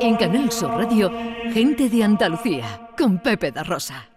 En Canal Sur Radio, Gente de Andalucía, con Pepe da Rosa.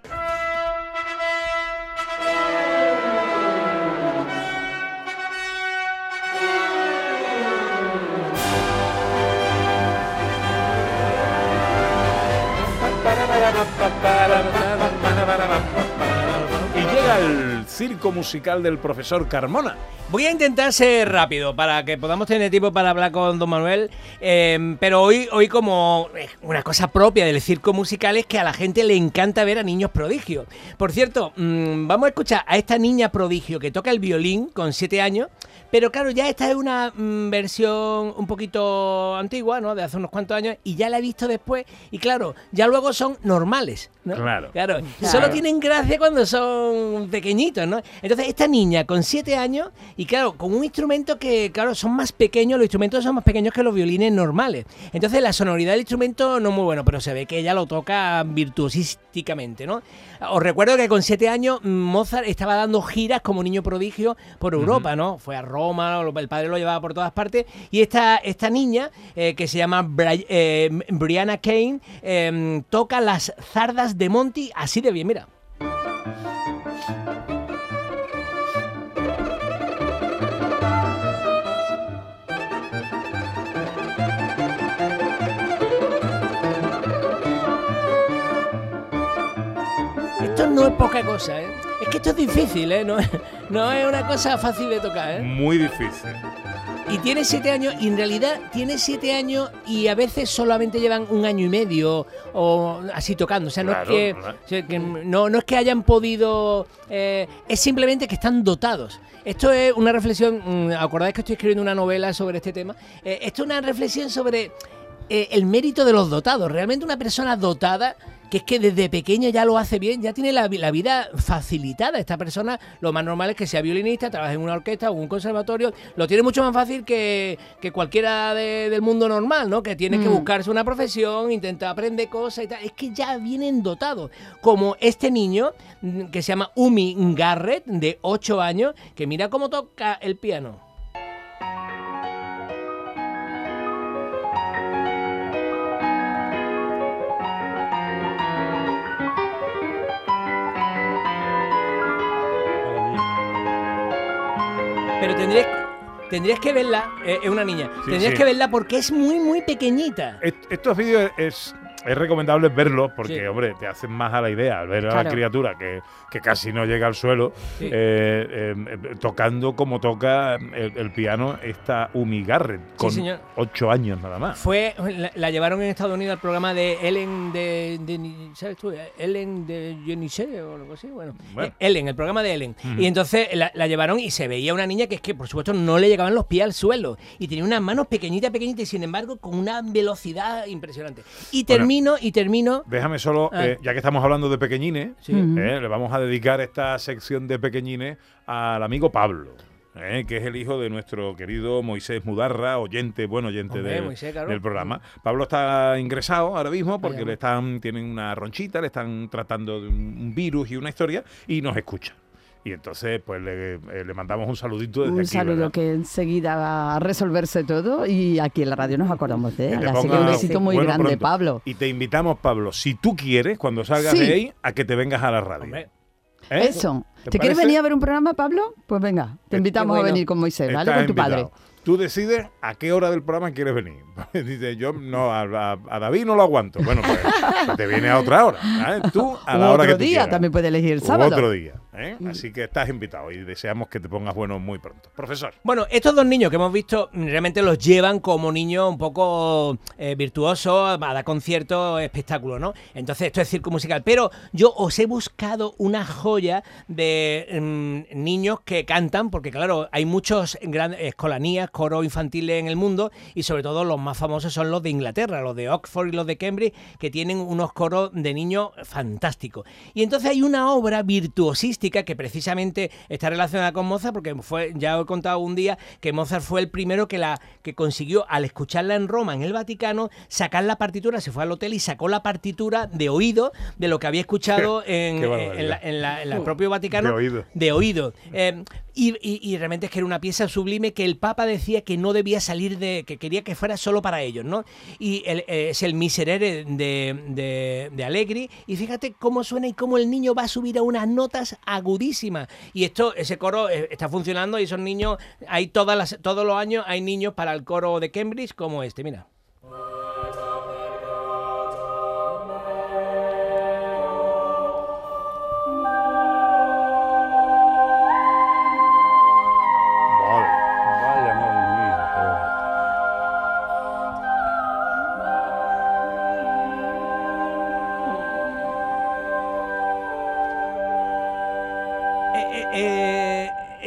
Y llega el circo musical del profesor Carmona. Voy a intentar ser rápido para que podamos tener tiempo para hablar con don Manuel, eh, pero hoy, hoy como una cosa propia del circo musical es que a la gente le encanta ver a niños prodigios. Por cierto, mm, vamos a escuchar a esta niña prodigio que toca el violín con 7 años, pero claro, ya esta es una mm, versión un poquito antigua, ¿no? De hace unos cuantos años, y ya la he visto después, y claro, ya luego son normales, ¿no? Claro. Claro, solo tienen gracia cuando son pequeñitos, ¿no? Entonces, esta niña con 7 años, y claro, con un instrumento que, claro, son más pequeños, los instrumentos son más pequeños que los violines normales. Entonces, la sonoridad del instrumento no es muy bueno, pero se ve que ella lo toca virtuosísticamente, ¿no? Os recuerdo que con 7 años Mozart estaba dando giras como niño prodigio por Europa, ¿no? Fue a Roma, el padre lo llevaba por todas partes, y esta, esta niña, eh, que se llama Bri- eh, Brianna Kane, eh, toca las zardas de Monty así de bien, mira. No es poca cosa, ¿eh? Es que esto es difícil, ¿eh? No, es- no es una cosa fácil de tocar, ¿eh? Muy difícil. Y tiene siete años, y en realidad tiene siete años y a veces solamente llevan un año y medio o así tocando. O sea, no, Claro, es, que, claro. o sea, que no, no es que hayan podido, eh, es simplemente que están dotados. Esto es una reflexión, mm, acordáis que estoy escribiendo una novela sobre este tema. Eh, esto es una reflexión sobre eh, el mérito de los dotados. Realmente una persona dotada, que es que desde pequeño ya lo hace bien, ya tiene la, vi- la vida facilitada. Esta persona, lo más normal es que sea violinista, trabaje en una orquesta o un conservatorio, lo tiene mucho más fácil que, que cualquiera de- del mundo normal, ¿no? Que tiene que buscarse una profesión, intenta aprender cosas y tal. Es que ya vienen dotados. Como este niño, mm, que se llama Umi Garrett, de 8 años, que mira cómo toca el piano. Pero tendrías, tendrías que verla, eh, es una niña, Sí, tendrías sí. que verla porque es muy, muy pequeñita. Est- Estos vídeos es, es recomendable verlos porque, Sí. hombre, te hacen más a la idea al ver a la criatura que, que casi no llega al suelo Sí. eh, eh, tocando como toca el, el piano esta Umi Garrett con señor. ocho años nada más. Fue, la, la llevaron en Estados Unidos al programa de Ellen de, de- ¿sabes tú? Ellen de Jenny o algo así, bueno. Bueno. Eh, Ellen, el programa de Ellen. Y entonces la, la llevaron y se veía una niña que es que, por supuesto, no le llegaban los pies al suelo. Y tenía unas manos pequeñitas, pequeñitas, y sin embargo, con una velocidad impresionante. Y Bueno. Termino, y termino. Déjame solo, Ah. eh, ya que estamos hablando de pequeñines, Sí. eh, le vamos a dedicar esta sección de pequeñines al amigo Pablo. eh, que es el hijo de nuestro querido Moisés Mudarra, oyente, buen oyente Hombre, del, Moisés, claro. del programa. Pablo está ingresado ahora mismo porque le están, tienen una ronchita, le están tratando de un virus y una historia y nos escucha. Y entonces, pues le, eh, le mandamos un saludito desde Un aquí. saludo ¿verdad? que enseguida va a resolverse todo y aquí en la radio nos acordamos de él. Así que un besito muy bueno grande, pronto. Pablo. Y te invitamos, Pablo, si tú quieres, cuando salgas Sí. de ahí, a que te vengas a la radio. Hombre, ¿Eh? Eso. ¿Te ¿Te, quieres venir a ver un programa, Pablo? Pues venga, te invitamos bueno. a venir con Moisés, ¿vale? Estás Con tu padre. Tú decides a qué hora del programa quieres venir. Dice, yo no, a, a- a David no lo aguanto. Bueno, pues, te viene a otra hora. ¿eh? Tú a la U hora que otro tú día, quieras. también puede elegir el U sábado. otro día. ¿Eh? Así que estás invitado y deseamos que te pongas bueno muy pronto. Profesor. Bueno, estos dos niños que hemos visto mm, realmente los llevan como niños un poco eh, virtuosos a dar conciertos, espectáculos, ¿no? Entonces esto es circo musical. Pero yo os he buscado una joya de mm, niños que cantan, porque claro, hay muchos grandes escolanías, coros infantiles en el mundo y sobre todo los más famosos son los de Inglaterra, los de Oxford y los de Cambridge, que tienen unos coros de niños fantásticos. Y entonces hay una obra que precisamente está relacionada con Mozart, porque fue, ya os he contado un día que Mozart fue el primero que la que consiguió al escucharla en Roma, en el Vaticano, sacar la partitura, se fue al hotel y sacó la partitura de oído de lo que había escuchado en, en la- en la- en la propio Vaticano. De oído. De oído. Eh, Y, realmente es que era una pieza sublime que el Papa decía que no debía salir de. que quería que fuera solo para ellos, ¿no? Y eh, es el Miserere de, de, de Allegri. Y fíjate cómo suena y cómo el niño va a subir a unas notas agudísimas. Y esto, ese coro eh, está funcionando y esos niños, hay todas las, todos los años hay niños para el coro de Cambridge como este, mira.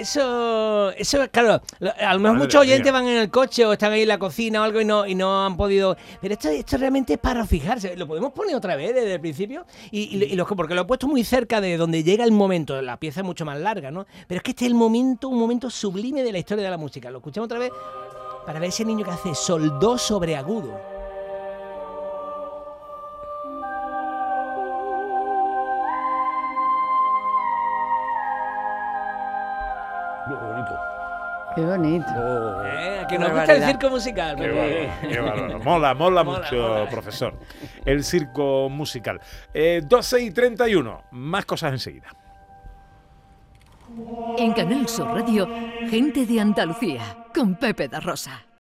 Eso, eso, claro, a lo mejor muchos oyentes van en el coche o están ahí en la cocina o algo y no, y no han podido. Pero esto, esto realmente es para fijarse. ¿Lo podemos poner otra vez desde el principio? Y, y- y lo- porque lo he puesto muy cerca de donde llega el momento. La pieza es mucho más larga, ¿no? Pero es que este es el momento, un momento sublime de la historia de la música. Lo escuchamos otra vez para ver ese niño que hace sol do sobre agudo. Qué bonito. Oh. ¿Eh? ¿A que nos gusta el circo musical? Qué bárbaro, qué bárbaro. Mola, mola, Mola, mucho, mola. profesor. El circo musical. Eh, 12 y 31. Más cosas enseguida. En Canal Sur Radio, Gente de Andalucía, con Pepe da Rosa.